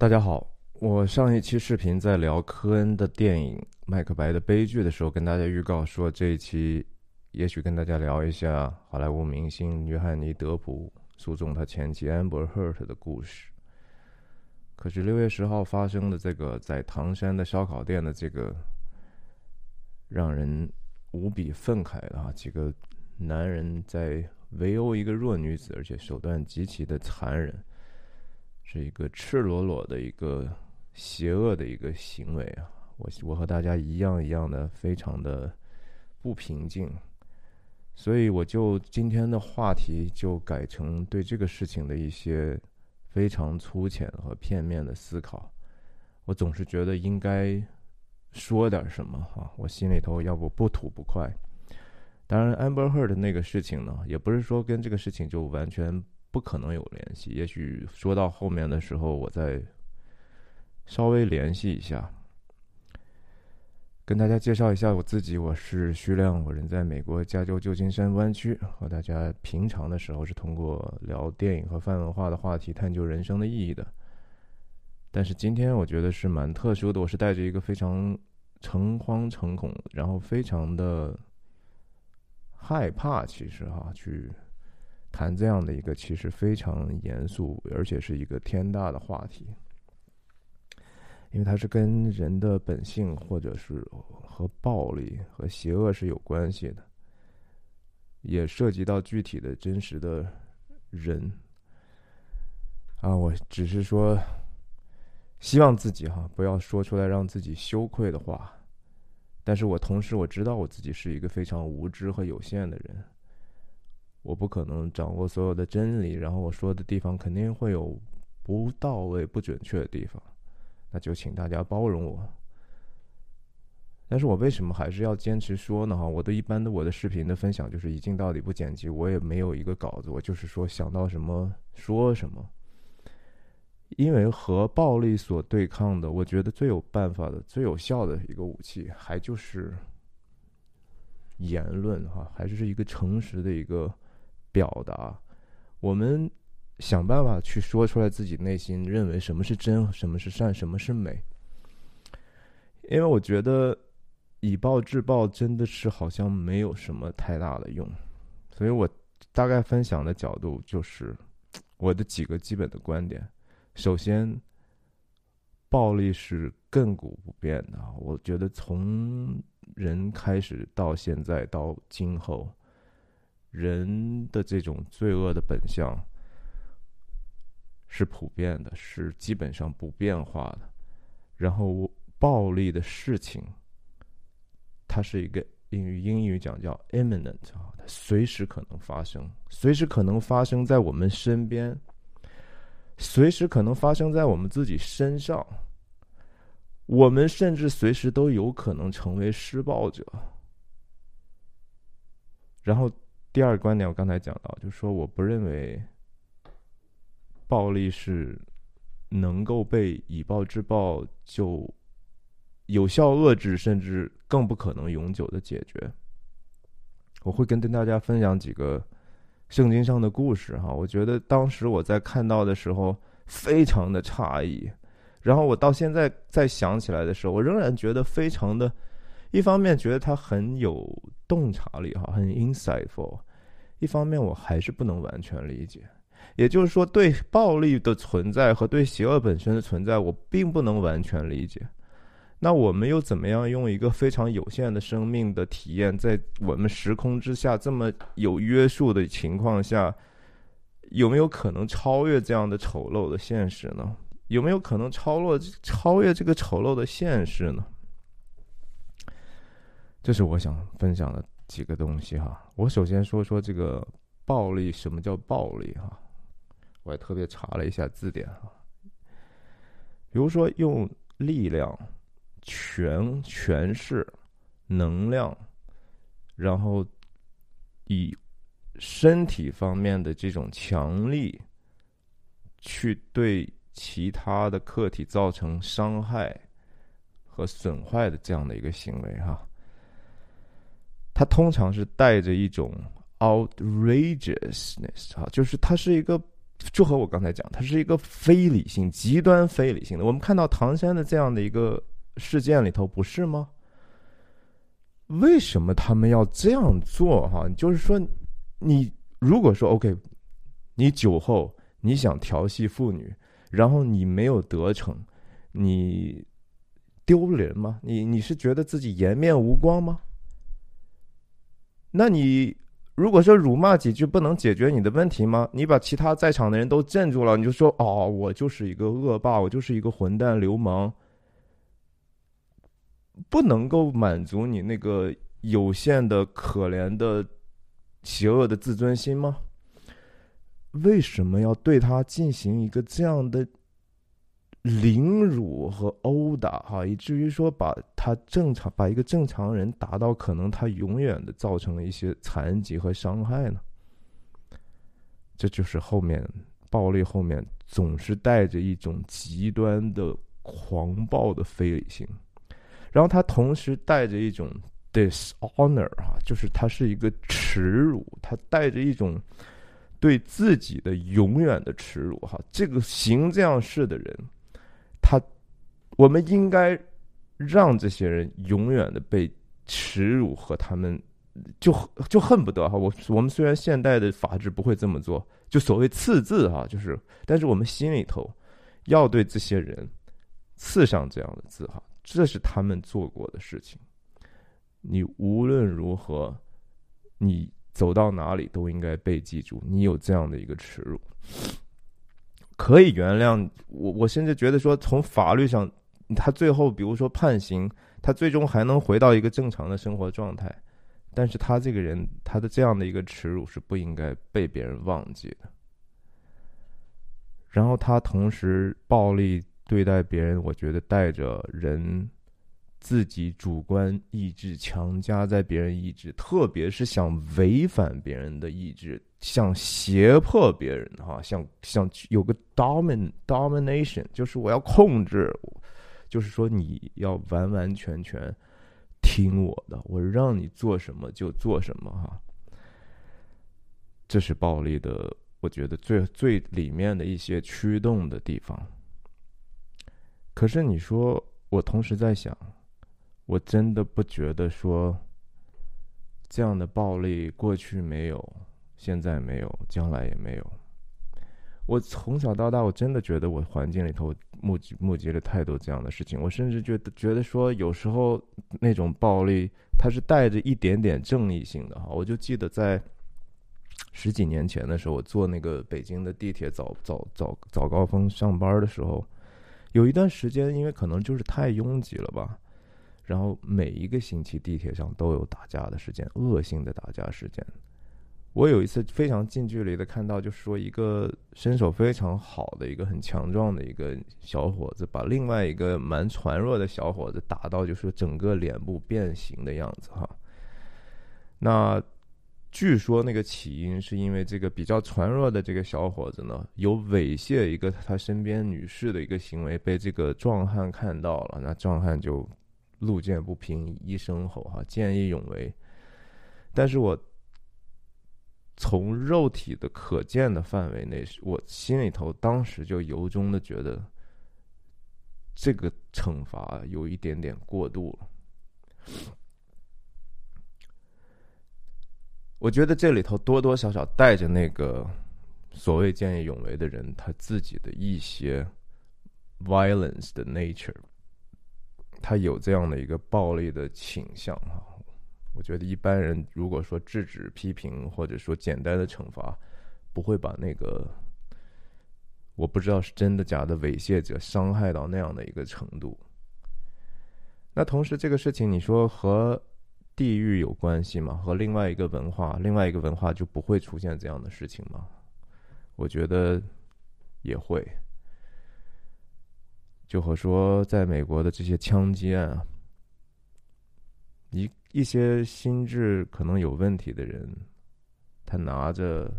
大家好，我上一期视频在聊科恩的电影《麦克白》的悲剧的时候，跟大家预告说这一期也许跟大家聊一下好莱坞明星约翰尼·德普诉讼他前妻 Amber Heard 的故事。可是六月十号发生的这个在唐山的烧烤店的这个让人无比愤慨的啊，几个男人在围殴一个弱女子，而且手段极其的残忍。是一个赤裸裸的一个邪恶的一个行为啊！我我和大家一样一样的非常的不平静，所以我就今天的话题就改成对这个事情的一些非常粗浅和片面的思考。我总是觉得应该说点什么哈，我心里头要不不吐不快。当然，Amber Heard 那个事情呢，也不是说跟这个事情就完全。不可能有联系，也许说到后面的时候，我再稍微联系一下，跟大家介绍一下我自己。我是徐亮，我人在美国加州旧金山湾区，和大家平常的时候是通过聊电影和泛文化的话题探究人生的意义的。但是今天我觉得是蛮特殊的，我是带着一个非常诚惶诚恐，然后非常的害怕，其实哈去。谈这样的一个其实非常严肃，而且是一个天大的话题，因为它是跟人的本性，或者是和暴力和邪恶是有关系的，也涉及到具体的真实的人。啊，我只是说，希望自己哈不要说出来让自己羞愧的话，但是我同时我知道我自己是一个非常无知和有限的人。我不可能掌握所有的真理，然后我说的地方肯定会有不到位、不准确的地方，那就请大家包容我。但是我为什么还是要坚持说呢？哈，我的一般的我的视频的分享就是一镜到底不剪辑，我也没有一个稿子，我就是说想到什么说什么。因为和暴力所对抗的，我觉得最有办法的、最有效的一个武器，还就是言论哈，还是一个诚实的一个。表达，我们想办法去说出来自己内心认为什么是真，什么是善，什么是美。因为我觉得以暴制暴真的是好像没有什么太大的用，所以我大概分享的角度就是我的几个基本的观点。首先，暴力是亘古不变的，我觉得从人开始到现在到今后。人的这种罪恶的本相是普遍的，是基本上不变化的。然后暴力的事情，它是一个英语英语讲叫 imminent 啊，它随时可能发生，随时可能发生在我们身边，随时可能发生在我们自己身上。我们甚至随时都有可能成为施暴者。然后。第二个观点，我刚才讲到，就是说，我不认为暴力是能够被以暴制暴就有效遏制，甚至更不可能永久的解决。我会跟跟大家分享几个圣经上的故事哈，我觉得当时我在看到的时候非常的诧异，然后我到现在再想起来的时候，我仍然觉得非常的。一方面觉得他很有洞察力，哈，很 insightful；一方面我还是不能完全理解。也就是说，对暴力的存在和对邪恶本身的存在，我并不能完全理解。那我们又怎么样用一个非常有限的生命的体验，在我们时空之下这么有约束的情况下，有没有可能超越这样的丑陋的现实呢？有没有可能超落超越这个丑陋的现实呢？这是我想分享的几个东西哈。我首先说说这个暴力，什么叫暴力哈？我也特别查了一下字典哈。比如说用力量、权、权势、能量，然后以身体方面的这种强力去对其他的客体造成伤害和损坏的这样的一个行为哈。它通常是带着一种 outrageousness 啊，就是它是一个就和我刚才讲，它是一个非理性、极端非理性的。我们看到唐山的这样的一个事件里头，不是吗？为什么他们要这样做？哈，就是说，你如果说 OK，你酒后你想调戏妇女，然后你没有得逞，你丢人吗？你你是觉得自己颜面无光吗？那你？如果说辱骂几句不能解决你的问题吗？你把其他在场的人都镇住了，你就说哦，我就是一个恶霸，我就是一个混蛋流氓，不能够满足你那个有限的、可怜的、邪恶的自尊心吗？为什么要对他进行一个这样的？凌辱和殴打，哈，以至于说把他正常把一个正常人打到可能他永远的造成了一些残疾和伤害呢？这就是后面暴力后面总是带着一种极端的狂暴的非理性，然后他同时带着一种 dishonor 哈，就是他是一个耻辱，他带着一种对自己的永远的耻辱哈，这个行这样事的人。我们应该让这些人永远的被耻辱和他们，就就恨不得哈。我我们虽然现代的法治不会这么做，就所谓刺字哈，就是，但是我们心里头要对这些人刺上这样的字哈，这是他们做过的事情。你无论如何，你走到哪里都应该被记住，你有这样的一个耻辱。可以原谅我，我甚至觉得说，从法律上，他最后比如说判刑，他最终还能回到一个正常的生活状态。但是他这个人，他的这样的一个耻辱是不应该被别人忘记的。然后他同时暴力对待别人，我觉得带着人自己主观意志强加在别人意志，特别是想违反别人的意志。想胁迫别人哈，想想有个 domin domination，就是我要控制，就是说你要完完全全听我的，我让你做什么就做什么哈。这是暴力的，我觉得最最里面的一些驱动的地方。可是你说，我同时在想，我真的不觉得说这样的暴力过去没有。现在没有，将来也没有。我从小到大，我真的觉得我环境里头目击目击了太多这样的事情。我甚至觉得觉得说，有时候那种暴力，它是带着一点点正义性的哈。我就记得在十几年前的时候，我坐那个北京的地铁早早早早高峰上班的时候，有一段时间，因为可能就是太拥挤了吧，然后每一个星期地铁上都有打架的事件，恶性的打架事件。我有一次非常近距离的看到，就是说一个身手非常好的一个很强壮的一个小伙子，把另外一个蛮孱弱的小伙子打到，就是整个脸部变形的样子哈。那据说那个起因是因为这个比较孱弱的这个小伙子呢，有猥亵一个他身边女士的一个行为，被这个壮汉看到了，那壮汉就路见不平一声吼哈，见义勇为。但是我。从肉体的可见的范围内，我心里头当时就由衷的觉得，这个惩罚有一点点过度了。我觉得这里头多多少少带着那个所谓见义勇为的人他自己的一些 violence 的 nature，他有这样的一个暴力的倾向哈。我觉得一般人如果说制止批评或者说简单的惩罚，不会把那个我不知道是真的假的猥亵者伤害到那样的一个程度。那同时这个事情你说和地域有关系吗？和另外一个文化，另外一个文化就不会出现这样的事情吗？我觉得也会。就和说在美国的这些枪击案。一一些心智可能有问题的人，他拿着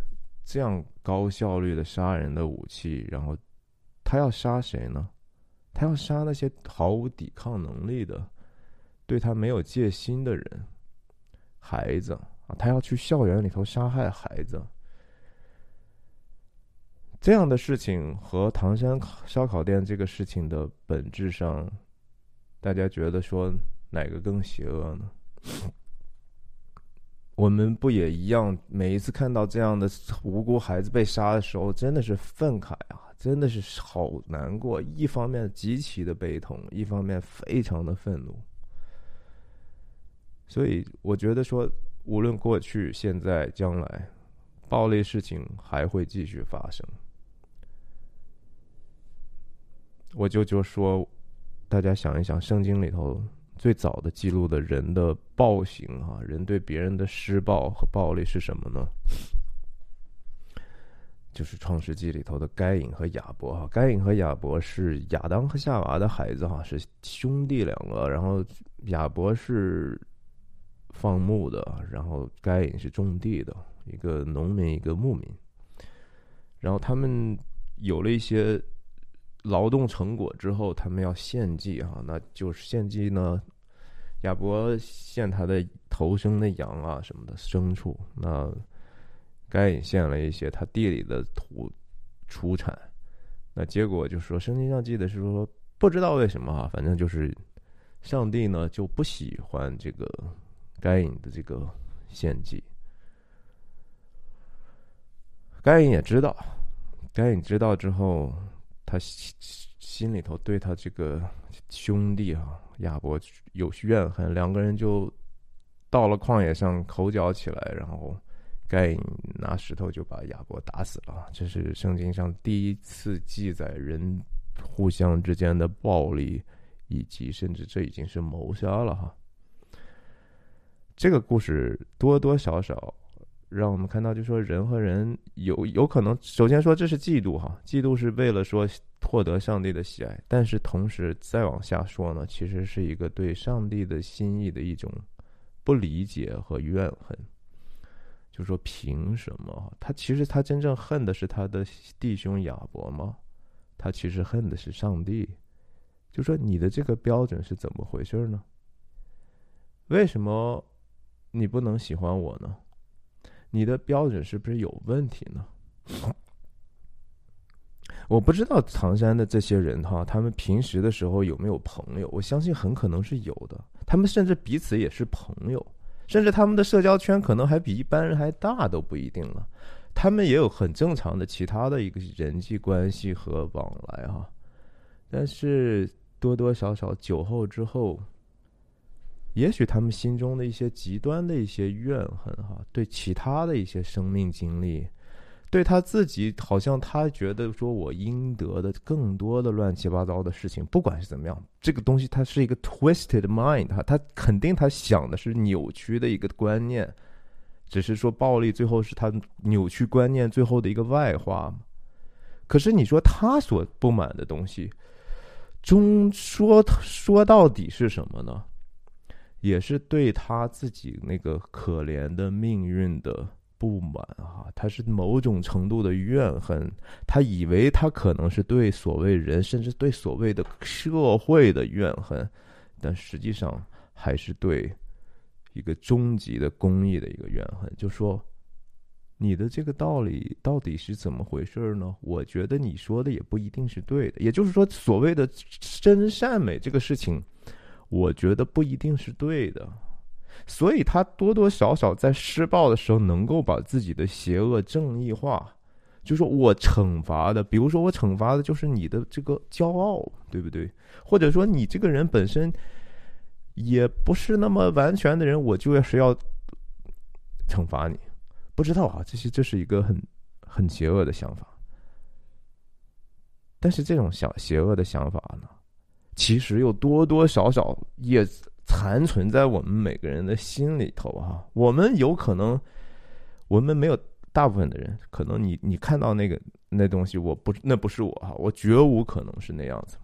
这样高效率的杀人的武器，然后他要杀谁呢？他要杀那些毫无抵抗能力的、对他没有戒心的人，孩子啊，他要去校园里头杀害孩子。这样的事情和唐山烧烤店这个事情的本质上，大家觉得说哪个更邪恶呢？我们不也一样？每一次看到这样的无辜孩子被杀的时候，真的是愤慨啊！真的是好难过。一方面极其的悲痛，一方面非常的愤怒。所以我觉得说，无论过去、现在、将来，暴力事情还会继续发生。我就就说，大家想一想，圣经里头最早的记录的人的暴行啊，人对别人的施暴和暴力是什么呢？就是创世纪里头的该隐和亚伯哈。该隐和亚伯是亚当和夏娃的孩子哈，是兄弟两个。然后亚伯是放牧的，然后该隐是种地的，一个农民，一个牧民。然后他们有了一些。劳动成果之后，他们要献祭哈，那就是献祭呢。亚伯献他的头生的羊啊什么的牲畜，那该隐献了一些他地里的土出产。那结果就是说圣经上记得是说，不知道为什么哈，反正就是上帝呢就不喜欢这个该隐的这个献祭。该隐也知道，该隐知道之后。他心心里头对他这个兄弟啊亚伯有怨恨，两个人就到了旷野上口角起来，然后盖隐拿石头就把亚伯打死了。这是圣经上第一次记载人互相之间的暴力，以及甚至这已经是谋杀了哈。这个故事多多少少。让我们看到，就说人和人有有可能，首先说这是嫉妒哈，嫉妒是为了说获得上帝的喜爱，但是同时再往下说呢，其实是一个对上帝的心意的一种不理解和怨恨。就说凭什么？他其实他真正恨的是他的弟兄亚伯吗？他其实恨的是上帝。就说你的这个标准是怎么回事呢？为什么你不能喜欢我呢？你的标准是不是有问题呢？我不知道唐山的这些人哈，他们平时的时候有没有朋友？我相信很可能是有的。他们甚至彼此也是朋友，甚至他们的社交圈可能还比一般人还大都不一定了。他们也有很正常的其他的一个人际关系和往来哈。但是多多少少酒后之后。也许他们心中的一些极端的一些怨恨，哈，对其他的一些生命经历，对他自己，好像他觉得说我应得的更多的乱七八糟的事情，不管是怎么样，这个东西它是一个 twisted mind，哈，他肯定他想的是扭曲的一个观念，只是说暴力最后是他扭曲观念最后的一个外化嘛。可是你说他所不满的东西，终说说到底是什么呢？也是对他自己那个可怜的命运的不满啊，他是某种程度的怨恨，他以为他可能是对所谓人，甚至对所谓的社会的怨恨，但实际上还是对一个终极的公益的一个怨恨。就说你的这个道理到底是怎么回事呢？我觉得你说的也不一定是对的。也就是说，所谓的真善美这个事情。我觉得不一定是对的，所以他多多少少在施暴的时候能够把自己的邪恶正义化，就说我惩罚的，比如说我惩罚的就是你的这个骄傲，对不对？或者说你这个人本身也不是那么完全的人，我就要是要惩罚你。不知道啊，这是这是一个很很邪恶的想法，但是这种想邪恶的想法呢？其实又多多少少也残存在我们每个人的心里头哈。我们有可能，我们没有大部分的人，可能你你看到那个那东西，我不那不是我哈，我绝无可能是那样子。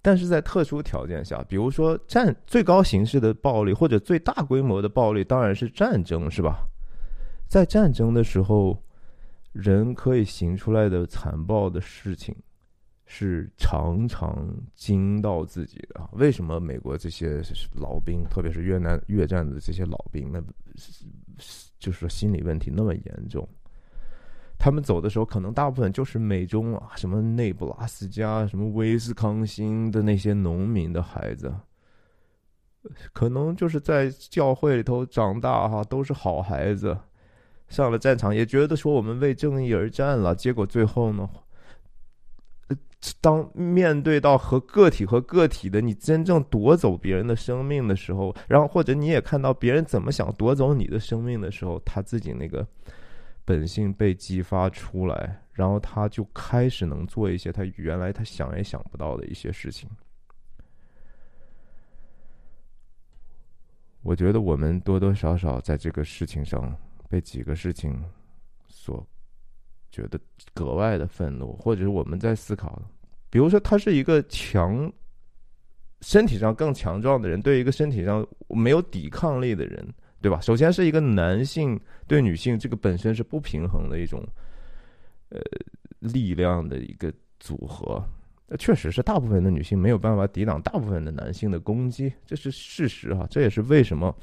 但是在特殊条件下，比如说战最高形式的暴力或者最大规模的暴力，当然是战争，是吧？在战争的时候，人可以行出来的残暴的事情。是常常惊到自己的！为什么美国这些老兵，特别是越南越战的这些老兵，那就是说心理问题那么严重？他们走的时候，可能大部分就是美中啊，什么内布拉斯加、什么威斯康星的那些农民的孩子，可能就是在教会里头长大哈，都是好孩子，上了战场也觉得说我们为正义而战了，结果最后呢，当面对到和个体和个体的你真正夺走别人的生命的时候，然后或者你也看到别人怎么想夺走你的生命的时候，他自己那个。本性被激发出来，然后他就开始能做一些他原来他想也想不到的一些事情。我觉得我们多多少少在这个事情上被几个事情所觉得格外的愤怒，或者是我们在思考，比如说他是一个强身体上更强壮的人，对一个身体上没有抵抗力的人。对吧？首先是一个男性对女性这个本身是不平衡的一种，呃，力量的一个组合。那确实是大部分的女性没有办法抵挡大部分的男性的攻击，这是事实哈。这也是为什么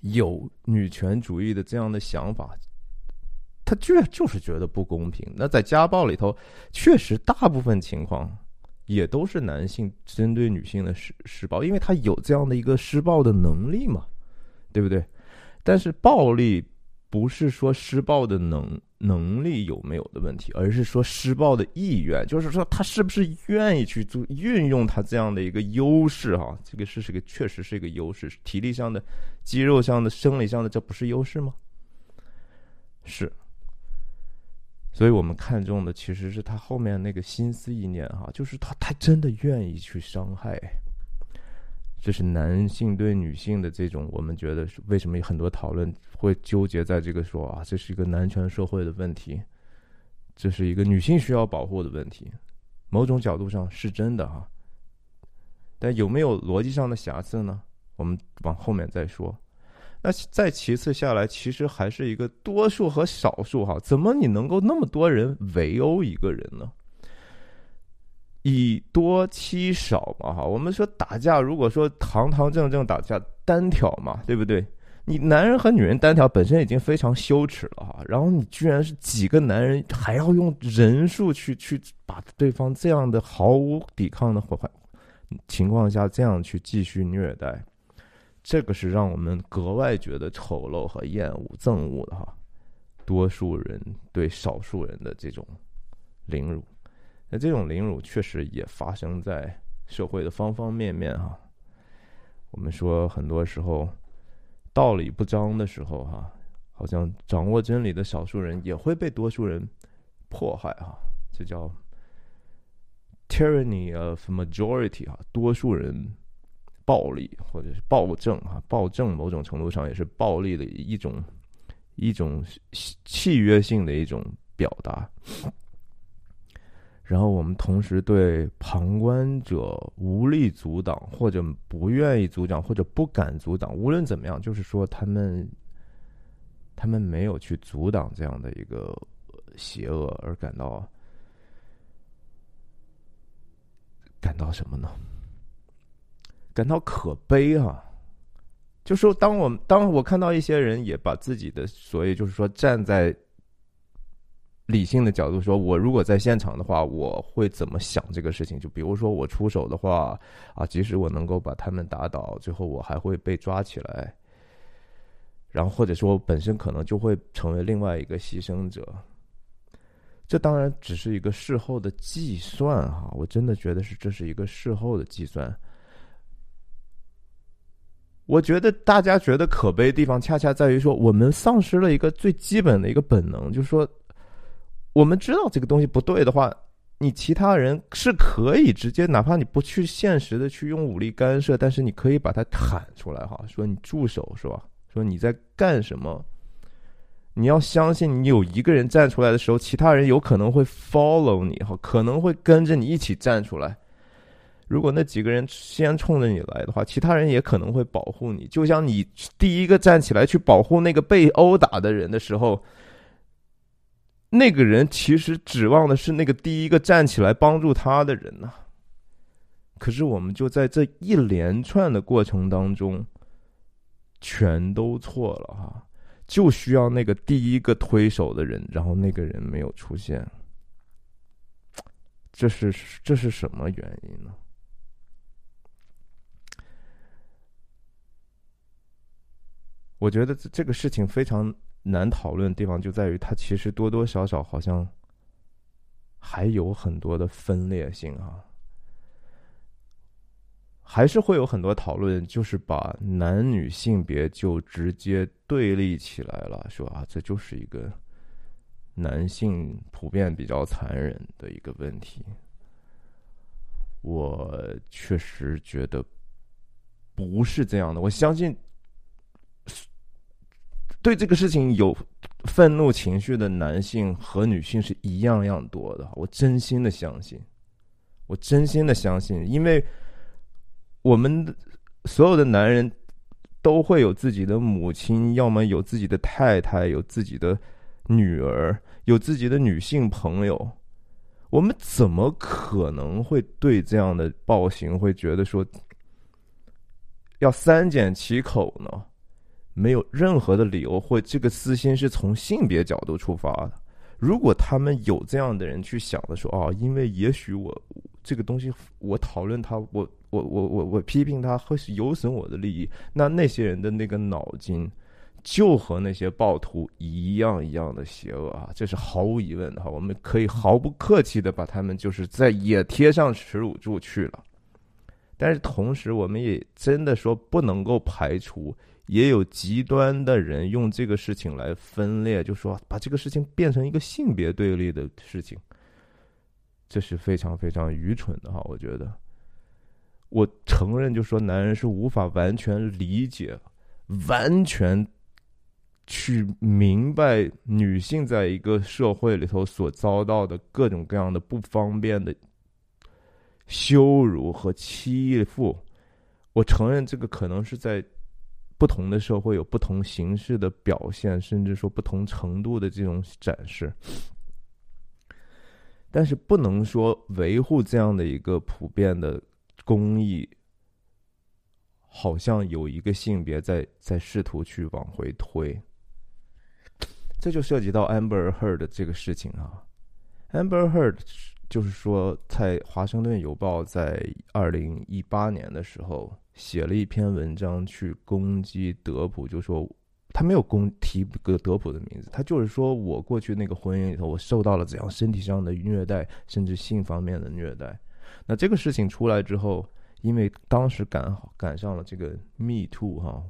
有女权主义的这样的想法，他居然就是觉得不公平。那在家暴里头，确实大部分情况也都是男性针对女性的施施暴，因为他有这样的一个施暴的能力嘛。对不对？但是暴力不是说施暴的能能力有没有的问题，而是说施暴的意愿，就是说他是不是愿意去做运用他这样的一个优势哈？这个是是个确实是一个优势，体力上的、肌肉上的、生理上的，这不是优势吗？是。所以我们看中的其实是他后面那个心思意念哈，就是他他真的愿意去伤害。这是男性对女性的这种，我们觉得为什么有很多讨论会纠结在这个说啊，这是一个男权社会的问题，这是一个女性需要保护的问题，某种角度上是真的哈，但有没有逻辑上的瑕疵呢？我们往后面再说。那再其次下来，其实还是一个多数和少数哈，怎么你能够那么多人围殴一个人呢？以多欺少嘛，哈，我们说打架，如果说堂堂正正打架，单挑嘛，对不对？你男人和女人单挑本身已经非常羞耻了哈，然后你居然是几个男人还要用人数去去把对方这样的毫无抵抗的环情况下这样去继续虐待，这个是让我们格外觉得丑陋和厌恶、憎恶的哈。多数人对少数人的这种凌辱。那这种凌辱确实也发生在社会的方方面面哈。我们说很多时候道理不彰的时候哈，好像掌握真理的少数人也会被多数人迫害哈。这叫 tyranny of majority 哈，多数人暴力或者是暴政啊，暴政某种程度上也是暴力的一种一种契约性的一种表达。然后我们同时对旁观者无力阻挡，或者不愿意阻挡，或者不敢阻挡，无论怎么样，就是说他们，他们没有去阻挡这样的一个邪恶，而感到感到什么呢？感到可悲啊！就说当我当我看到一些人也把自己的所谓就是说站在。理性的角度说，我如果在现场的话，我会怎么想这个事情？就比如说我出手的话，啊，即使我能够把他们打倒，最后我还会被抓起来，然后或者说本身可能就会成为另外一个牺牲者。这当然只是一个事后的计算哈，我真的觉得是这是一个事后的计算。我觉得大家觉得可悲的地方，恰恰在于说我们丧失了一个最基本的一个本能，就是说。我们知道这个东西不对的话，你其他人是可以直接，哪怕你不去现实的去用武力干涉，但是你可以把它喊出来哈，说你住手是吧？说你在干什么？你要相信，你有一个人站出来的时候，其他人有可能会 follow 你哈，可能会跟着你一起站出来。如果那几个人先冲着你来的话，其他人也可能会保护你。就像你第一个站起来去保护那个被殴打的人的时候。那个人其实指望的是那个第一个站起来帮助他的人呐，可是我们就在这一连串的过程当中，全都错了哈。就需要那个第一个推手的人，然后那个人没有出现，这是这是什么原因呢？我觉得这个事情非常难讨论的地方就在于，它其实多多少少好像还有很多的分裂性啊。还是会有很多讨论，就是把男女性别就直接对立起来了，说啊，这就是一个男性普遍比较残忍的一个问题。我确实觉得不是这样的。我相信对这个事情有愤怒情绪的男性和女性是一样样多的。我真心的相信，我真心的相信，因为。我们所有的男人都会有自己的母亲，要么有自己的太太，有自己的女儿，有自己的女性朋友。我们怎么可能会对这样的暴行会觉得说要三缄其口呢？没有任何的理由，或这个私心是从性别角度出发的。如果他们有这样的人去想的说，哦，因为也许我这个东西，我讨论他，我。我我我我批评他会是有损我的利益，那那些人的那个脑筋就和那些暴徒一样一样的邪恶啊，这是毫无疑问的哈。我们可以毫不客气的把他们就是在也贴上耻辱柱去了。但是同时，我们也真的说不能够排除，也有极端的人用这个事情来分裂，就说把这个事情变成一个性别对立的事情，这是非常非常愚蠢的哈，我觉得。我承认，就说男人是无法完全理解、完全去明白女性在一个社会里头所遭到的各种各样的不方便的羞辱和欺负。我承认，这个可能是在不同的社会有不同形式的表现，甚至说不同程度的这种展示。但是，不能说维护这样的一个普遍的。公益好像有一个性别在在试图去往回推，这就涉及到 Amber Heard 这个事情啊。Amber Heard 就是说，在《华盛顿邮报》在二零一八年的时候写了一篇文章去攻击德普，就说他没有攻提个德普的名字，他就是说我过去那个婚姻里头，我受到了怎样身体上的虐待，甚至性方面的虐待。那这个事情出来之后，因为当时赶好赶上了这个 Me Too 哈，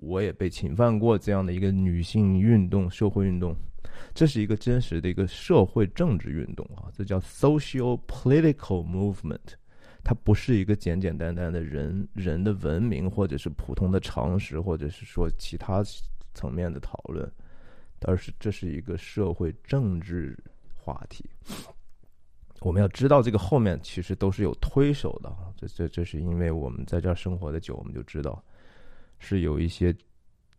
我也被侵犯过这样的一个女性运动、社会运动，这是一个真实的一个社会政治运动啊，这叫 Social Political Movement，它不是一个简简单单的人人的文明或者是普通的常识，或者是说其他层面的讨论，而是这是一个社会政治话题。我们要知道，这个后面其实都是有推手的。这、这、这是因为我们在这儿生活的久，我们就知道是有一些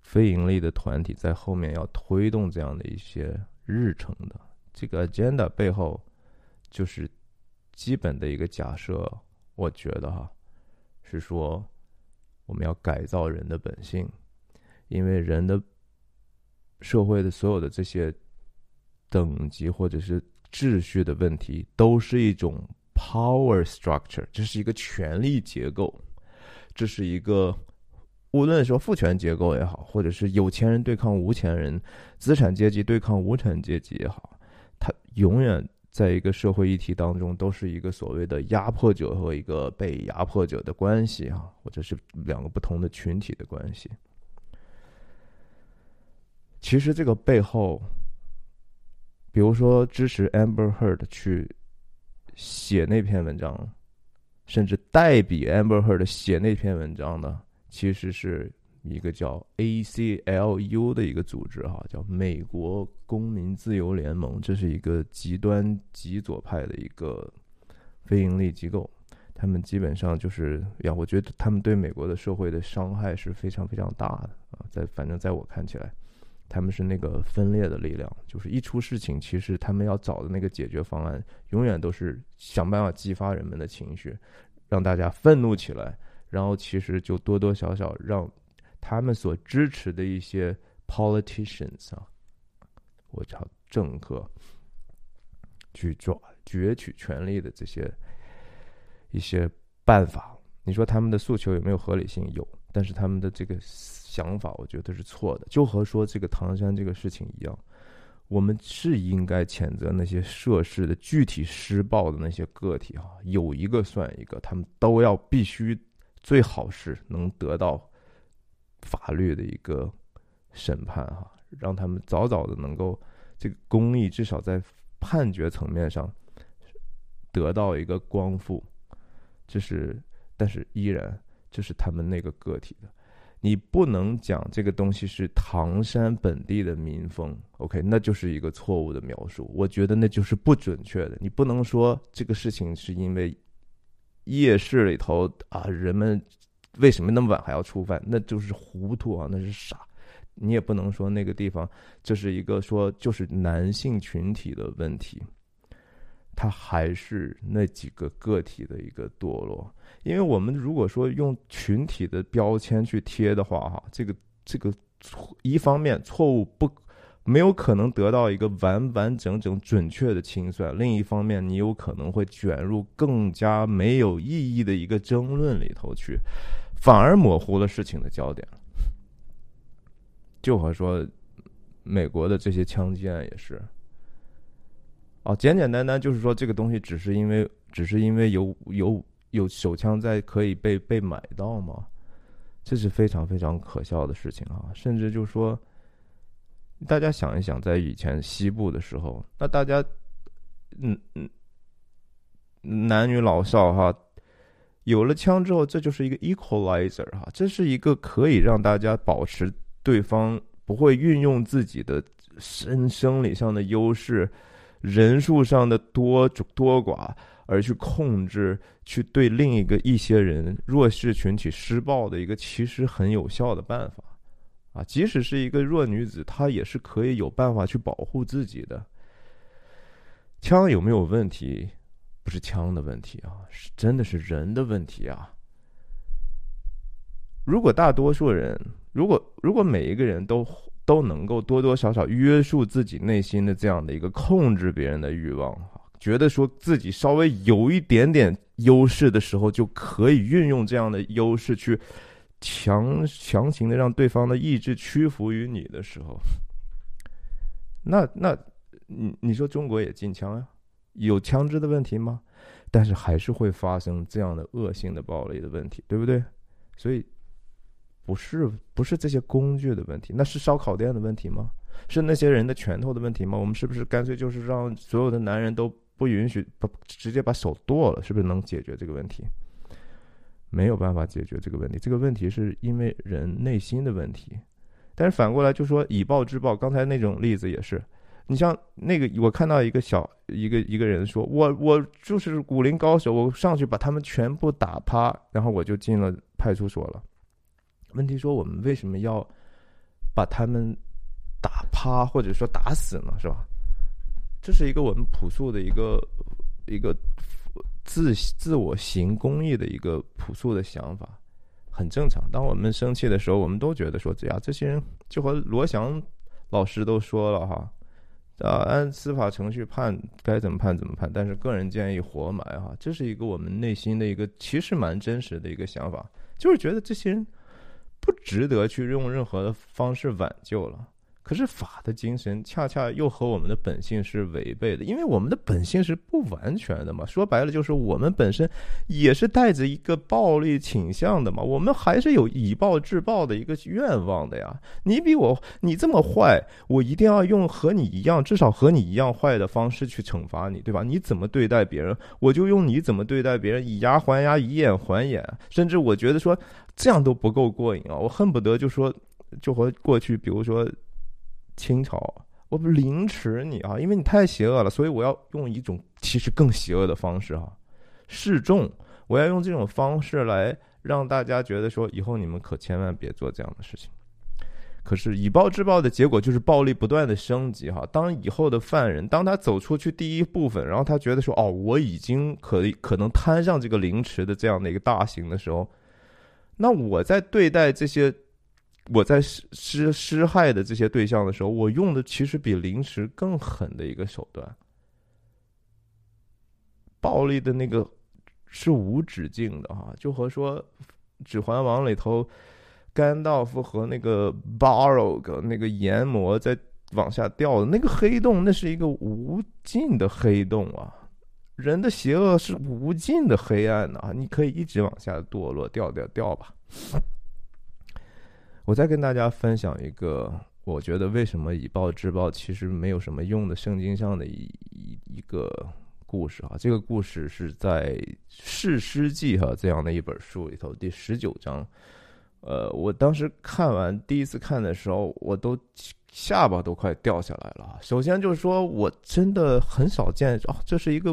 非盈利的团体在后面要推动这样的一些日程的。这个 agenda 背后就是基本的一个假设，我觉得哈是说我们要改造人的本性，因为人的社会的所有的这些等级或者是。秩序的问题都是一种 power structure，这是一个权力结构，这是一个无论说父权结构也好，或者是有钱人对抗无钱人，资产阶级对抗无产阶级也好，它永远在一个社会议题当中都是一个所谓的压迫者和一个被压迫者的关系啊，或者是两个不同的群体的关系。其实这个背后。比如说，支持 Amber Heard 去写那篇文章，甚至代笔 Amber Heard 写那篇文章的，其实是一个叫 ACLU 的一个组织，哈，叫美国公民自由联盟。这是一个极端极左派的一个非盈利机构，他们基本上就是呀，我觉得他们对美国的社会的伤害是非常非常大的啊，在反正在我看起来。他们是那个分裂的力量，就是一出事情，其实他们要找的那个解决方案，永远都是想办法激发人们的情绪，让大家愤怒起来，然后其实就多多少少让他们所支持的一些 politicians 啊，我操，政客去抓攫取权力的这些一些办法，你说他们的诉求有没有合理性？有，但是他们的这个想法，我觉得是错的，就和说这个唐山这个事情一样。我们是应该谴责那些涉事的具体施暴的那些个体啊，有一个算一个，他们都要必须最好是能得到法律的一个审判哈，让他们早早的能够这个公益至少在判决层面上得到一个光复，这是但是依然这是他们那个个体的。你不能讲这个东西是唐山本地的民风，OK，那就是一个错误的描述。我觉得那就是不准确的。你不能说这个事情是因为夜市里头啊，人们为什么那么晚还要出饭？那就是糊涂啊，那是傻。你也不能说那个地方这是一个说就是男性群体的问题。它还是那几个个体的一个堕落，因为我们如果说用群体的标签去贴的话，哈，这个这个错一方面错误不没有可能得到一个完完整整准确的清算，另一方面你有可能会卷入更加没有意义的一个争论里头去，反而模糊了事情的焦点。就和说美国的这些枪击案也是。哦，简简单单就是说，这个东西只是因为，只是因为有有有手枪在可以被被买到吗？这是非常非常可笑的事情啊！甚至就说，大家想一想，在以前西部的时候，那大家，嗯嗯，男女老少哈，有了枪之后，这就是一个 equalizer 哈，这是一个可以让大家保持对方不会运用自己的生生理上的优势。人数上的多多寡，而去控制，去对另一个一些人弱势群体施暴的一个其实很有效的办法，啊，即使是一个弱女子，她也是可以有办法去保护自己的。枪有没有问题？不是枪的问题啊，是真的是人的问题啊。如果大多数人，如果如果每一个人都。都能够多多少少约束自己内心的这样的一个控制别人的欲望，觉得说自己稍微有一点点优势的时候，就可以运用这样的优势去强强行的让对方的意志屈服于你的时候，那那你你说中国也禁枪呀？有枪支的问题吗？但是还是会发生这样的恶性的暴力的问题，对不对？所以。不是不是这些工具的问题，那是烧烤店的问题吗？是那些人的拳头的问题吗？我们是不是干脆就是让所有的男人都不允许不直接把手剁了？是不是能解决这个问题？没有办法解决这个问题。这个问题是因为人内心的问题。但是反过来就说以暴制暴，刚才那种例子也是。你像那个，我看到一个小一个一个人说，我我就是武林高手，我上去把他们全部打趴，然后我就进了派出所了。问题说，我们为什么要把他们打趴或者说打死呢？是吧？这是一个我们朴素的一个一个自自我行公益的一个朴素的想法，很正常。当我们生气的时候，我们都觉得说，这样这些人就和罗翔老师都说了哈，啊，按司法程序判该怎么判怎么判。但是个人建议活埋哈，这是一个我们内心的一个其实蛮真实的一个想法，就是觉得这些人。不值得去用任何的方式挽救了。可是法的精神恰恰又和我们的本性是违背的，因为我们的本性是不完全的嘛。说白了，就是我们本身也是带着一个暴力倾向的嘛。我们还是有以暴制暴的一个愿望的呀。你比我你这么坏，我一定要用和你一样，至少和你一样坏的方式去惩罚你，对吧？你怎么对待别人，我就用你怎么对待别人，以牙还牙，以眼还眼。甚至我觉得说这样都不够过瘾啊！我恨不得就说，就和过去，比如说。清朝，我不凌迟你啊，因为你太邪恶了，所以我要用一种其实更邪恶的方式哈，示众，我要用这种方式来让大家觉得说，以后你们可千万别做这样的事情。可是以暴制暴的结果就是暴力不断的升级哈。当以后的犯人，当他走出去第一部分，然后他觉得说，哦，我已经可以可能摊上这个凌迟的这样的一个大刑的时候，那我在对待这些。我在施施施害的这些对象的时候，我用的其实比凌迟更狠的一个手段，暴力的那个是无止境的哈，就和说《指环王》里头甘道夫和那个 Barog 那个炎魔在往下掉的那个黑洞，那是一个无尽的黑洞啊！人的邪恶是无尽的黑暗的啊！你可以一直往下堕落，掉掉掉吧。我再跟大家分享一个，我觉得为什么以暴制暴其实没有什么用的圣经上的一一一个故事啊。这个故事是在《士师记》哈这样的一本书里头第十九章。呃，我当时看完第一次看的时候，我都下巴都快掉下来了。首先就是说我真的很少见啊，这是一个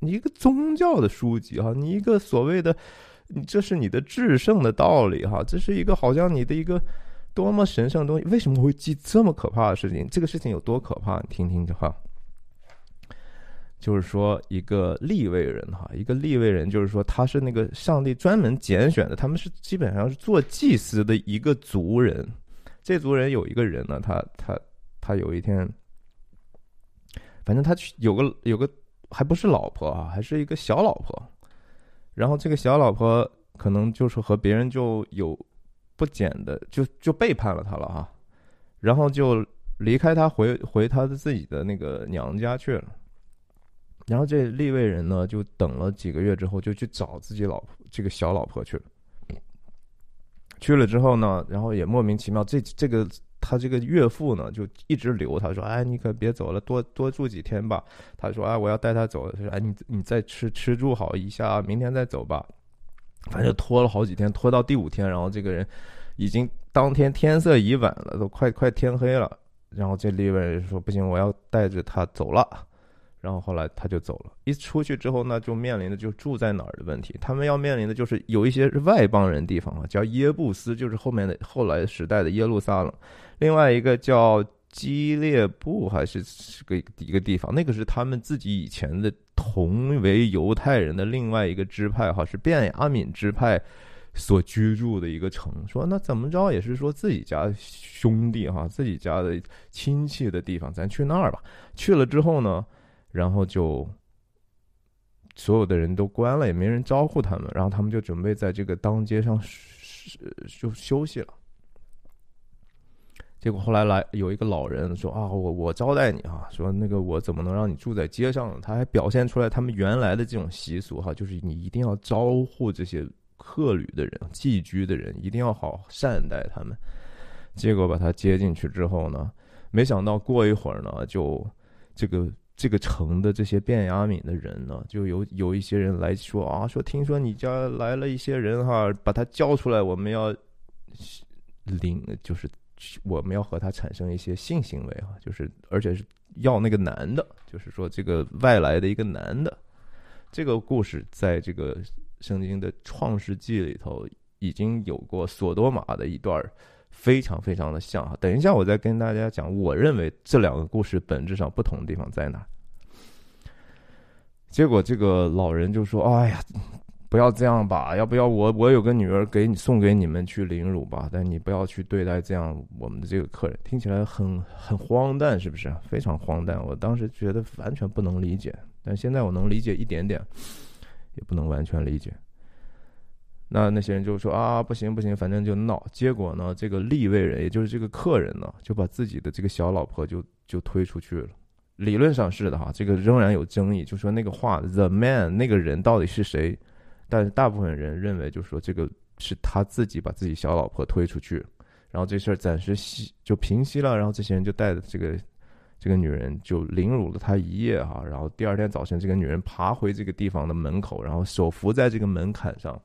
你一个宗教的书籍哈，你一个所谓的。你这是你的制胜的道理哈，这是一个好像你的一个多么神圣的东西，为什么会记这么可怕的事情？这个事情有多可怕？你听听就好。就是说，一个立位人哈，一个立位人，就是说他是那个上帝专门拣选的，他们是基本上是做祭司的一个族人。这族人有一个人呢，他他他有一天，反正他去有个有个还不是老婆啊，还是一个小老婆。然后这个小老婆可能就是和别人就有不简的，就就背叛了他了哈，然后就离开他回回他的自己的那个娘家去了。然后这立位人呢，就等了几个月之后，就去找自己老婆这个小老婆去了。去了之后呢，然后也莫名其妙，这这个。他这个岳父呢，就一直留他，说：“哎，你可别走了，多多住几天吧。”他说：“哎，我要带他走。”他说：“哎，你你再吃吃住好一下，明天再走吧。”反正拖了好几天，拖到第五天，然后这个人已经当天天色已晚了，都快快天黑了。然后这利未人说：“不行，我要带着他走了。”然后后来他就走了。一出去之后呢，就面临的就住在哪儿的问题。他们要面临的就是有一些是外邦人地方啊，叫耶布斯，就是后面的后来时代的耶路撒冷。另外一个叫基列布，还是是个一个地方，那个是他们自己以前的同为犹太人的另外一个支派哈，是便雅敏支派所居住的一个城。说那怎么着也是说自己家兄弟哈，自己家的亲戚的地方，咱去那儿吧。去了之后呢？然后就所有的人都关了，也没人招呼他们。然后他们就准备在这个当街上就休息了。结果后来来有一个老人说：“啊，我我招待你啊，说那个我怎么能让你住在街上呢？”他还表现出来他们原来的这种习俗哈，就是你一定要招呼这些客旅的人、寄居的人，一定要好善待他们。结果把他接进去之后呢，没想到过一会儿呢，就这个。这个城的这些变雅悯的人呢，就有有一些人来说啊，说听说你家来了一些人哈，把他叫出来，我们要领，就是我们要和他产生一些性行为啊，就是而且是要那个男的，就是说这个外来的一个男的。这个故事在这个圣经的创世纪里头已经有过索多玛的一段。非常非常的像哈，等一下我再跟大家讲，我认为这两个故事本质上不同的地方在哪。结果这个老人就说：“哎呀，不要这样吧，要不要我我有个女儿给你送给你们去凌辱吧？但你不要去对待这样我们的这个客人，听起来很很荒诞，是不是？非常荒诞。我当时觉得完全不能理解，但现在我能理解一点点，也不能完全理解。”那那些人就说啊，不行不行，反正就闹。结果呢，这个立位人，也就是这个客人呢，就把自己的这个小老婆就就推出去了。理论上是的哈，这个仍然有争议，就说那个话，the man 那个人到底是谁？但是大部分人认为，就说这个是他自己把自己小老婆推出去，然后这事儿暂时息就平息了。然后这些人就带着这个这个女人就凌辱了她一夜哈。然后第二天早晨，这个女人爬回这个地方的门口，然后手扶在这个门槛上。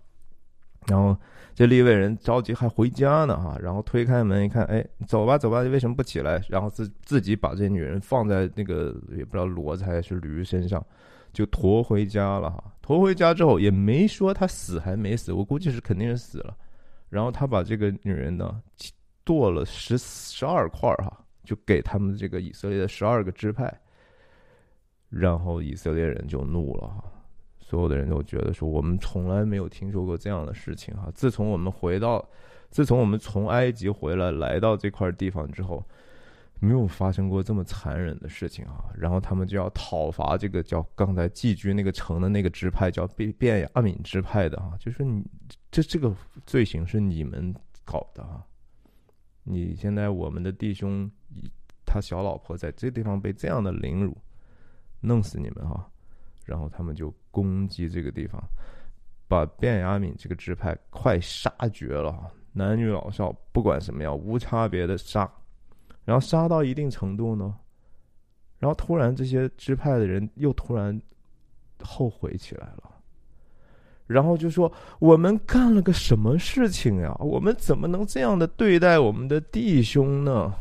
然后这立位人着急还回家呢哈，然后推开门一看，哎，走吧走吧，为什么不起来？然后自自己把这女人放在那个也不知道骡子还是驴身上，就驮回家了哈。驮回家之后也没说他死还没死，我估计是肯定是死了。然后他把这个女人呢剁了十十二块哈，就给他们这个以色列的十二个支派。然后以色列人就怒了哈。所有的人都觉得说，我们从来没有听说过这样的事情哈。自从我们回到自从我们从埃及回来，来到这块地方之后，没有发生过这么残忍的事情啊。然后他们就要讨伐这个叫刚才寄居那个城的那个支派，叫便便雅敏支派的啊，就是你这这个罪行是你们搞的啊。你现在我们的弟兄，他小老婆在这地方被这样的凌辱，弄死你们哈！然后他们就攻击这个地方，把卞雅敏这个支派快杀绝了，男女老少不管什么样，无差别的杀。然后杀到一定程度呢，然后突然这些支派的人又突然后悔起来了。然后就说我们干了个什么事情呀？我们怎么能这样的对待我们的弟兄呢？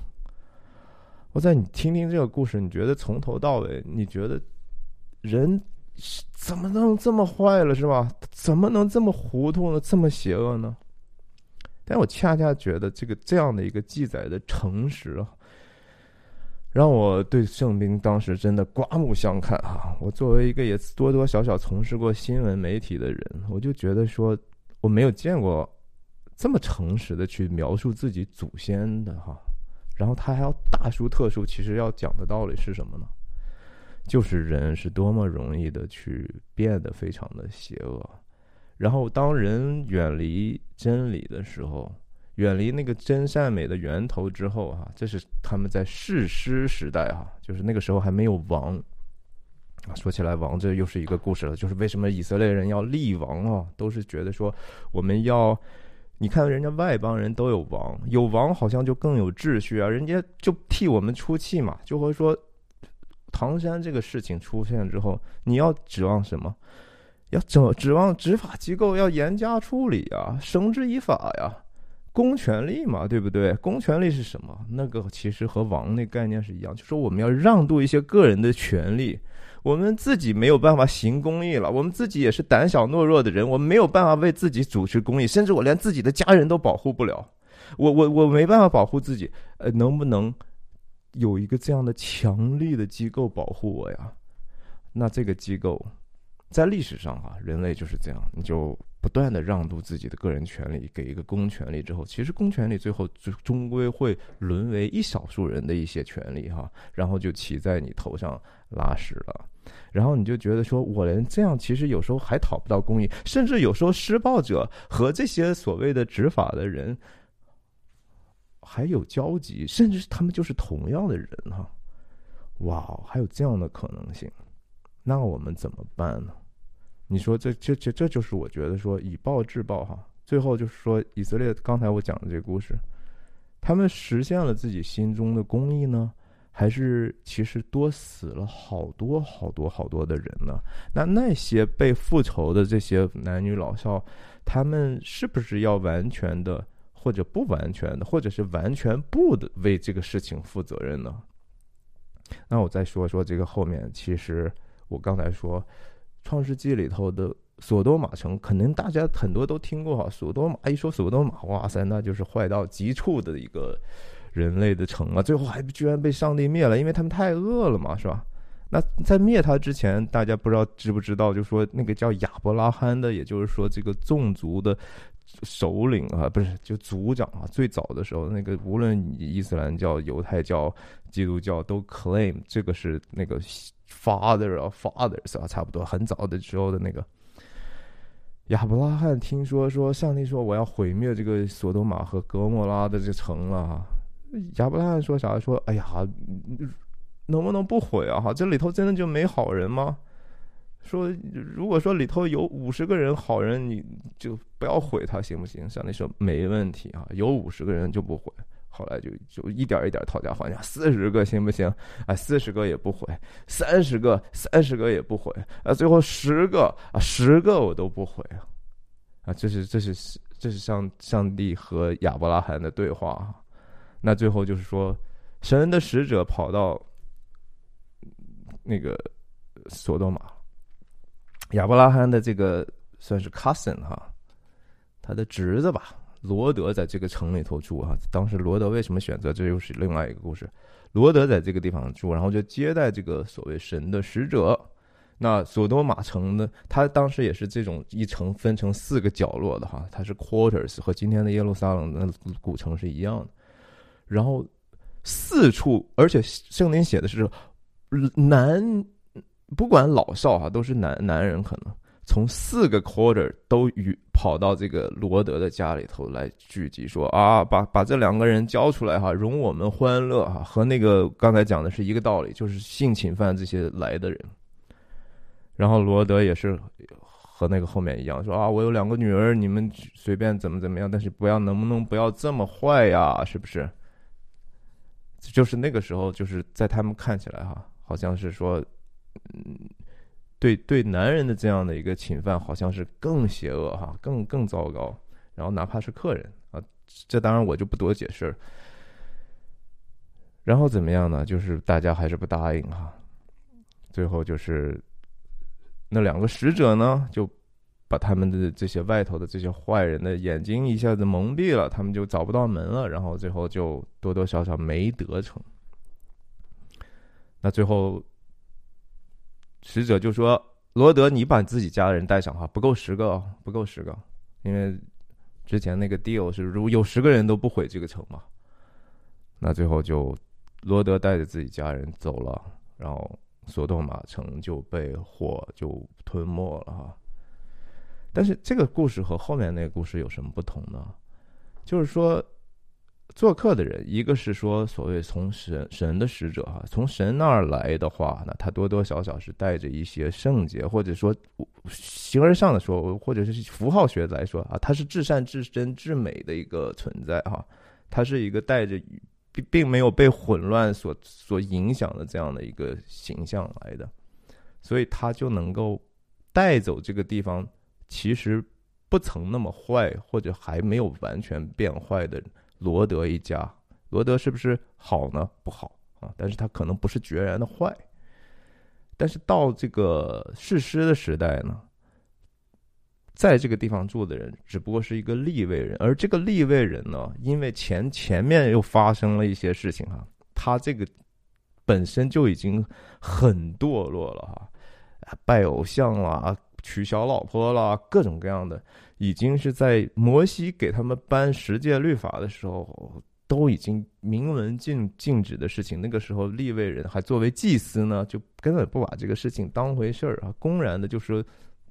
我在你听听这个故事，你觉得从头到尾，你觉得人怎么能这么坏了，是吧？怎么能这么糊涂呢？这么邪恶呢？但我恰恰觉得这个这样的一个记载的诚实啊。让我对圣兵当时真的刮目相看啊！我作为一个也多多少少从事过新闻媒体的人，我就觉得说我没有见过这么诚实的去描述自己祖先的哈。然后他还要大书特书，其实要讲的道理是什么呢？就是人是多么容易的去变得非常的邪恶，然后当人远离真理的时候。远离那个真善美的源头之后，哈，这是他们在世师时代，哈，就是那个时候还没有王。说起来，王这又是一个故事了，就是为什么以色列人要立王啊？都是觉得说，我们要，你看人家外邦人都有王，有王好像就更有秩序啊，人家就替我们出气嘛。就会说，唐山这个事情出现之后，你要指望什么？要指指望执法机构要严加处理啊，绳之以法呀。公权力嘛，对不对？公权力是什么？那个其实和王那概念是一样，就说我们要让渡一些个人的权利，我们自己没有办法行公义了，我们自己也是胆小懦弱的人，我们没有办法为自己主持公义，甚至我连自己的家人都保护不了，我我我没办法保护自己，呃，能不能有一个这样的强力的机构保护我呀？那这个机构在历史上啊，人类就是这样，你就。不断的让渡自己的个人权利给一个公权力之后，其实公权力最后终终归会沦为一少数人的一些权利哈，然后就骑在你头上拉屎了，然后你就觉得说，我连这样其实有时候还讨不到公义，甚至有时候施暴者和这些所谓的执法的人还有交集，甚至他们就是同样的人哈，哇，还有这样的可能性，那我们怎么办呢？你说这这这这就是我觉得说以暴制暴哈，最后就是说以色列刚才我讲的这个故事，他们实现了自己心中的公义呢，还是其实多死了好多好多好多的人呢？那那些被复仇的这些男女老少，他们是不是要完全的或者不完全的，或者是完全不的为这个事情负责任呢？那我再说说这个后面，其实我刚才说。创世纪里头的索多玛城，可能大家很多都听过哈。索多玛一说索多玛，哇塞，那就是坏到极处的一个人类的城啊！最后还居然被上帝灭了，因为他们太饿了嘛，是吧？那在灭他之前，大家不知道知不知道？就说那个叫亚伯拉罕的，也就是说这个种族的首领啊，不是就族长啊。最早的时候，那个无论伊斯兰教、犹太教、基督教都 claim 这个是那个。Father of fathers 啊，差不多很早的时候的那个亚伯拉罕听说说上帝说我要毁灭这个索多玛和格莫拉的这城了。亚伯拉罕说啥？说哎呀，能不能不毁啊？哈，这里头真的就没好人吗？说如果说里头有五十个人好人，你就不要毁他行不行？上帝说没问题啊，有五十个人就不毁。后来就就一点一点讨价还价，四十个行不行？啊，四十个也不毁，三十个，三十个也不毁，啊，最后十个啊，十个我都不毁啊！啊，这是这是这是上上帝和亚伯拉罕的对话。那最后就是说，神的使者跑到那个索多玛，亚伯拉罕的这个算是 cousin 哈，他的侄子吧。罗德在这个城里头住啊，当时罗德为什么选择？这又是另外一个故事。罗德在这个地方住，然后就接待这个所谓神的使者。那索多玛城呢？它当时也是这种一城分成四个角落的哈，它是 quarters，和今天的耶路撒冷的古城是一样的。然后四处，而且圣经写的是南，不管老少哈，都是男男人，可能从四个 quarter 都与跑到这个罗德的家里头来聚集，说啊，把把这两个人交出来哈，容我们欢乐哈。和那个刚才讲的是一个道理，就是性侵犯这些来的人。然后罗德也是和那个后面一样，说啊，我有两个女儿，你们随便怎么怎么样，但是不要能不能不要这么坏呀？是不是？就是那个时候，就是在他们看起来哈，好像是说，嗯，对对，男人的这样的一个侵犯，好像是更邪恶哈，更更糟糕。然后哪怕是客人啊，这当然我就不多解释。然后怎么样呢？就是大家还是不答应哈，最后就是那两个使者呢，就。把他们的这些外头的这些坏人的眼睛一下子蒙蔽了，他们就找不到门了，然后最后就多多少少没得逞。那最后使者就说：“罗德，你把自己家人带上哈，不够十个，不够十个，因为之前那个 deal 是如有十个人都不毁这个城嘛。”那最后就罗德带着自己家人走了，然后索多玛城就被火就吞没了哈。但是这个故事和后面那个故事有什么不同呢？就是说，做客的人，一个是说所谓从神神的使者哈，从神那儿来的话，那他多多少少是带着一些圣洁，或者说形而上的说，或者是符号学来说啊，他是至善、至真、至美的一个存在哈，他是一个带着并并没有被混乱所所影响的这样的一个形象来的，所以他就能够带走这个地方。其实不曾那么坏，或者还没有完全变坏的罗德一家，罗德是不是好呢？不好啊，但是他可能不是决然的坏。但是到这个世师的时代呢，在这个地方住的人只不过是一个立位人，而这个立位人呢，因为前前面又发生了一些事情哈，他这个本身就已经很堕落了哈，拜偶像了。娶小老婆了，各种各样的，已经是在摩西给他们颁十诫律法的时候，都已经明文禁禁止的事情。那个时候，立位人还作为祭司呢，就根本不把这个事情当回事儿啊，公然的就说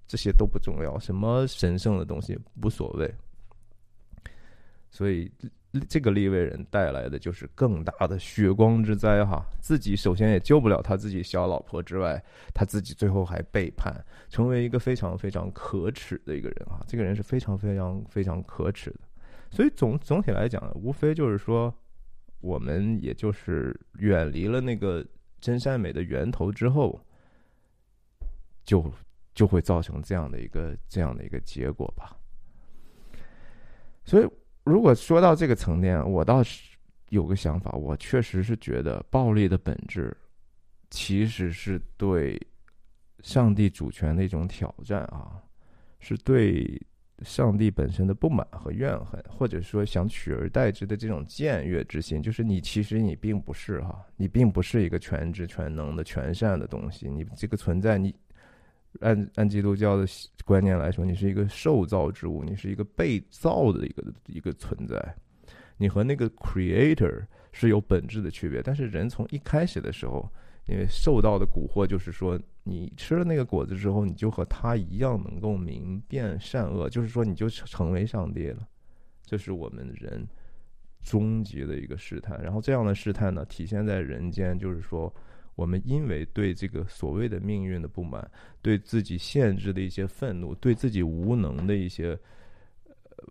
这些都不重要，什么神圣的东西无所谓。所以。这个立位人带来的就是更大的血光之灾哈！自己首先也救不了他自己小老婆之外，他自己最后还背叛，成为一个非常非常可耻的一个人啊！这个人是非常非常非常可耻的。所以总总体来讲，无非就是说，我们也就是远离了那个真善美的源头之后，就就会造成这样的一个这样的一个结果吧。所以。如果说到这个层面，我倒是有个想法，我确实是觉得暴力的本质其实是对上帝主权的一种挑战啊，是对上帝本身的不满和怨恨，或者说想取而代之的这种僭越之心。就是你其实你并不是哈，你并不是一个全知全能的全善的东西，你这个存在你。按按基督教的观念来说，你是一个受造之物，你是一个被造的一个一个存在，你和那个 creator 是有本质的区别。但是人从一开始的时候，因为受到的蛊惑就是说，你吃了那个果子之后，你就和他一样能够明辨善恶，就是说你就成为上帝了。这是我们人终极的一个试探。然后这样的试探呢，体现在人间，就是说。我们因为对这个所谓的命运的不满，对自己限制的一些愤怒，对自己无能的一些呃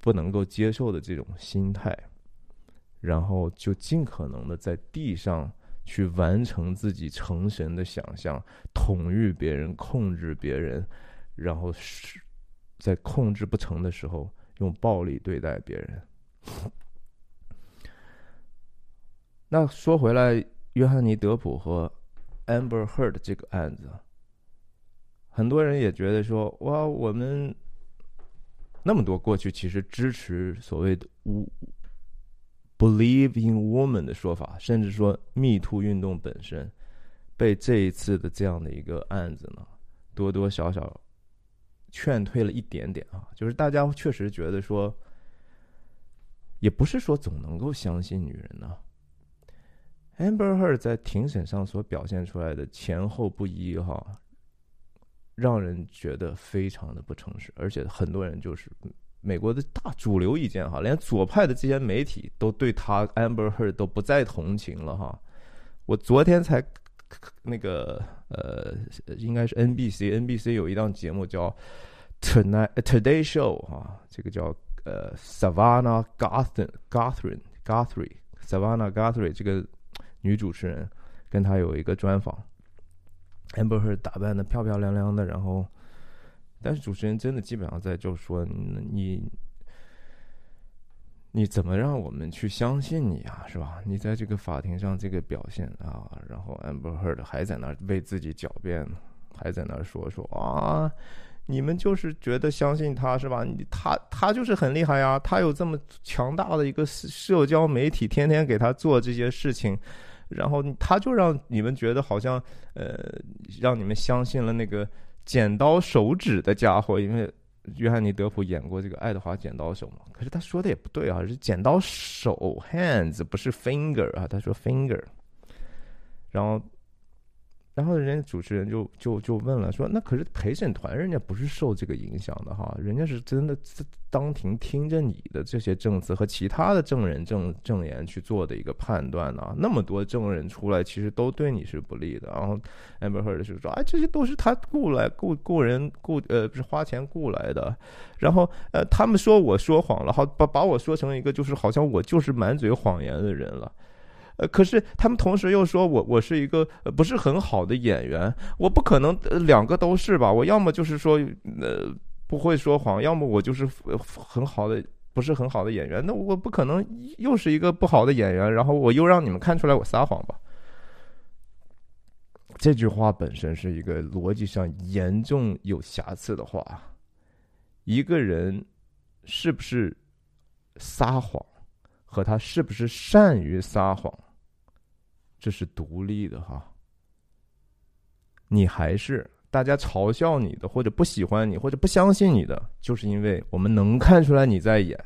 不能够接受的这种心态，然后就尽可能的在地上去完成自己成神的想象，统御别人，控制别人，然后是在控制不成的时候，用暴力对待别人。那说回来。约翰尼·德普和 Amber Heard 这个案子，很多人也觉得说：“哇，我们那么多过去其实支持所谓的 ‘believe in woman’ 的说法，甚至说 ‘me too’ 运动本身，被这一次的这样的一个案子呢，多多少少劝退了一点点啊。就是大家确实觉得说，也不是说总能够相信女人呢。Amber Heard 在庭审上所表现出来的前后不一，哈，让人觉得非常的不诚实，而且很多人就是美国的大主流意见，哈，连左派的这些媒体都对他 Amber Heard 都不再同情了，哈。我昨天才那个呃，应该是 NBC，NBC 有一档节目叫 Tonight Today Show，哈，这个叫呃 Savannah Garthen Garthen Garthen Savannah Garthen 这个。女主持人跟他有一个专访，amber heard 打扮的漂漂亮亮的，然后，但是主持人真的基本上在就说你，你怎么让我们去相信你啊，是吧？你在这个法庭上这个表现啊，然后 amber heard 还在那为自己狡辩，还在那说说啊。你们就是觉得相信他是吧？你他他就是很厉害呀，他有这么强大的一个社交媒体，天天给他做这些事情，然后他就让你们觉得好像呃，让你们相信了那个剪刀手指的家伙，因为约翰尼德普演过这个《爱德华剪刀手》嘛。可是他说的也不对啊，是剪刀手 （hands） 不是 finger 啊，他说 finger，然后。然后人家主持人就就就问了，说那可是陪审团人家不是受这个影响的哈，人家是真的当庭听着你的这些证词和其他的证人证证言去做的一个判断呢。那么多证人出来，其实都对你是不利的。然后 Amber Heard 就说，哎，这些都是他雇来雇雇人雇呃不是花钱雇来的。然后呃他们说我说谎了，好把把我说成一个就是好像我就是满嘴谎言的人了。呃，可是他们同时又说我我是一个不是很好的演员，我不可能呃两个都是吧？我要么就是说呃不会说谎，要么我就是很好的不是很好的演员。那我不可能又是一个不好的演员，然后我又让你们看出来我撒谎吧？这句话本身是一个逻辑上严重有瑕疵的话。一个人是不是撒谎，和他是不是善于撒谎？这是独立的哈，你还是大家嘲笑你的，或者不喜欢你，或者不相信你的，就是因为我们能看出来你在演，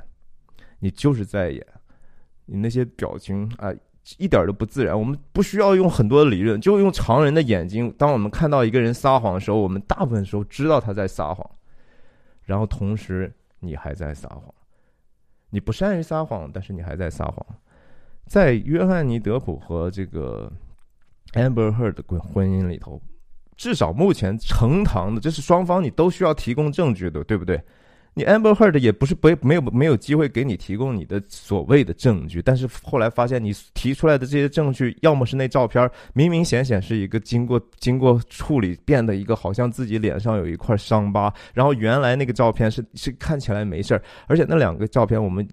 你就是在演，你那些表情啊，一点都不自然。我们不需要用很多的理论，就用常人的眼睛。当我们看到一个人撒谎的时候，我们大部分时候知道他在撒谎，然后同时你还在撒谎，你不善于撒谎，但是你还在撒谎。在约翰尼·德普和这个 Amber Heard 的婚姻里头，至少目前呈堂的，这是双方你都需要提供证据的，对不对？你 Amber Heard 也不是不没有没有机会给你提供你的所谓的证据，但是后来发现你提出来的这些证据，要么是那照片明明显显是一个经过经过处理变得一个好像自己脸上有一块伤疤，然后原来那个照片是是看起来没事儿，而且那两个照片我们。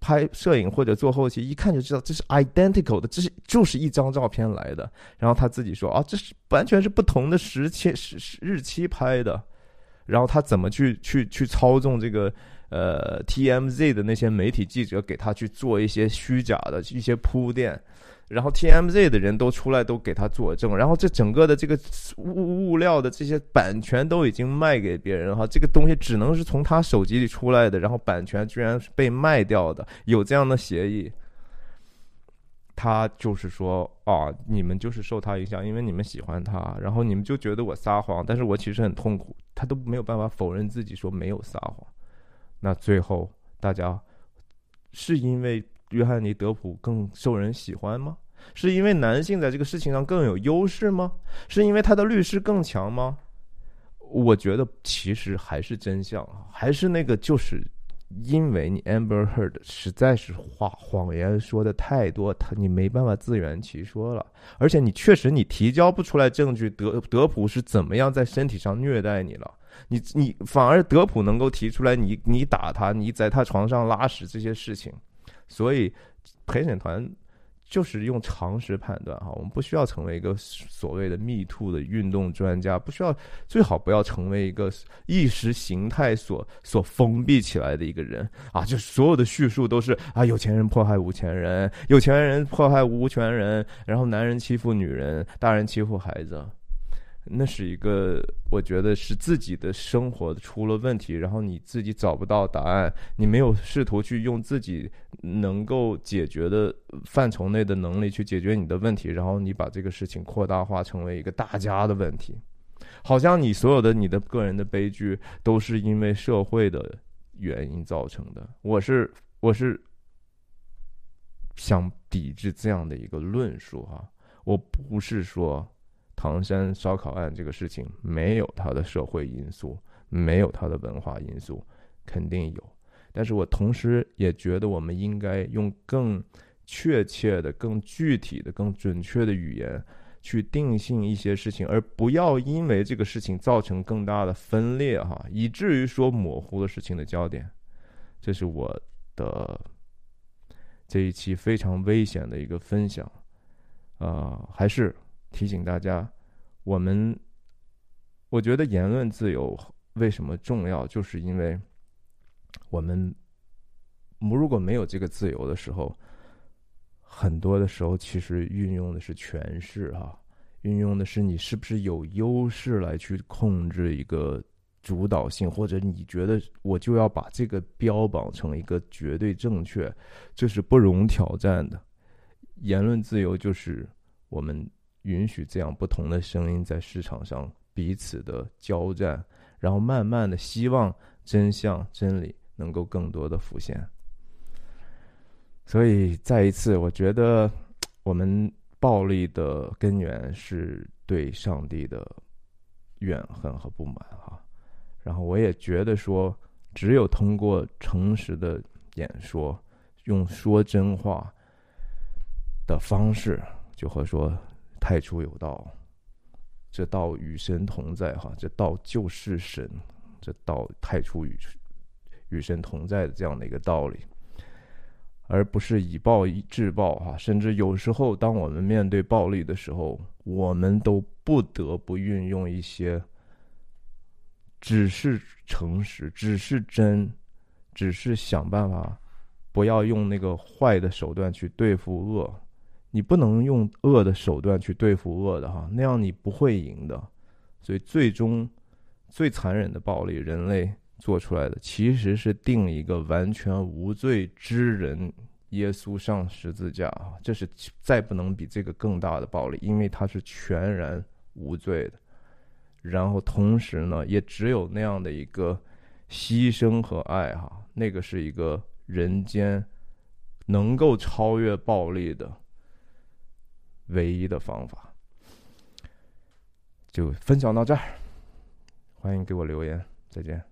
拍摄影或者做后期，一看就知道这是 identical 的，这是就是一张照片来的。然后他自己说啊，这是完全是不同的时期时日期拍的。然后他怎么去去去操纵这个呃 TMZ 的那些媒体记者，给他去做一些虚假的一些铺垫。然后 TMZ 的人都出来都给他作证，然后这整个的这个物物料的这些版权都已经卖给别人哈，这个东西只能是从他手机里出来的，然后版权居然是被卖掉的，有这样的协议。他就是说啊，你们就是受他影响，因为你们喜欢他，然后你们就觉得我撒谎，但是我其实很痛苦，他都没有办法否认自己说没有撒谎。那最后大家是因为。约翰尼·德普更受人喜欢吗？是因为男性在这个事情上更有优势吗？是因为他的律师更强吗？我觉得其实还是真相，还是那个，就是因为你 Amber Heard 实在是话谎言说的太多，他你没办法自圆其说了，而且你确实你提交不出来证据，德德普是怎么样在身体上虐待你了？你你反而德普能够提出来，你你打他，你在他床上拉屎这些事情。所以陪审团就是用常识判断哈，我们不需要成为一个所谓的 “me too” 的运动专家，不需要，最好不要成为一个意识形态所所封闭起来的一个人啊！就所有的叙述都是啊，有钱人迫害无钱人，有钱人迫害无权人，然后男人欺负女人，大人欺负孩子。那是一个，我觉得是自己的生活出了问题，然后你自己找不到答案，你没有试图去用自己能够解决的范畴内的能力去解决你的问题，然后你把这个事情扩大化成为一个大家的问题，好像你所有的你的个人的悲剧都是因为社会的原因造成的。我是我是想抵制这样的一个论述哈，我不是说。唐山烧烤案这个事情没有它的社会因素，没有它的文化因素，肯定有。但是我同时也觉得，我们应该用更确切的、更具体的、更准确的语言去定性一些事情，而不要因为这个事情造成更大的分裂，哈，以至于说模糊了事情的焦点。这是我的这一期非常危险的一个分享，啊，还是。提醒大家，我们我觉得言论自由为什么重要，就是因为我们如果没有这个自由的时候，很多的时候其实运用的是权势哈，运用的是你是不是有优势来去控制一个主导性，或者你觉得我就要把这个标榜成一个绝对正确，这是不容挑战的。言论自由就是我们。允许这样不同的声音在市场上彼此的交战，然后慢慢的希望真相真理能够更多的浮现。所以再一次，我觉得我们暴力的根源是对上帝的怨恨和不满哈。然后我也觉得说，只有通过诚实的演说，用说真话的方式，就会说。太初有道，这道与神同在，哈，这道就是神，这道太初与与神同在的这样的一个道理，而不是以暴制暴，哈，甚至有时候当我们面对暴力的时候，我们都不得不运用一些只是诚实，只是真，只是想办法不要用那个坏的手段去对付恶。你不能用恶的手段去对付恶的哈，那样你不会赢的。所以最终最残忍的暴力，人类做出来的其实是定一个完全无罪之人耶稣上十字架啊！这是再不能比这个更大的暴力，因为他是全然无罪的。然后同时呢，也只有那样的一个牺牲和爱哈，那个是一个人间能够超越暴力的。唯一的方法，就分享到这儿。欢迎给我留言，再见。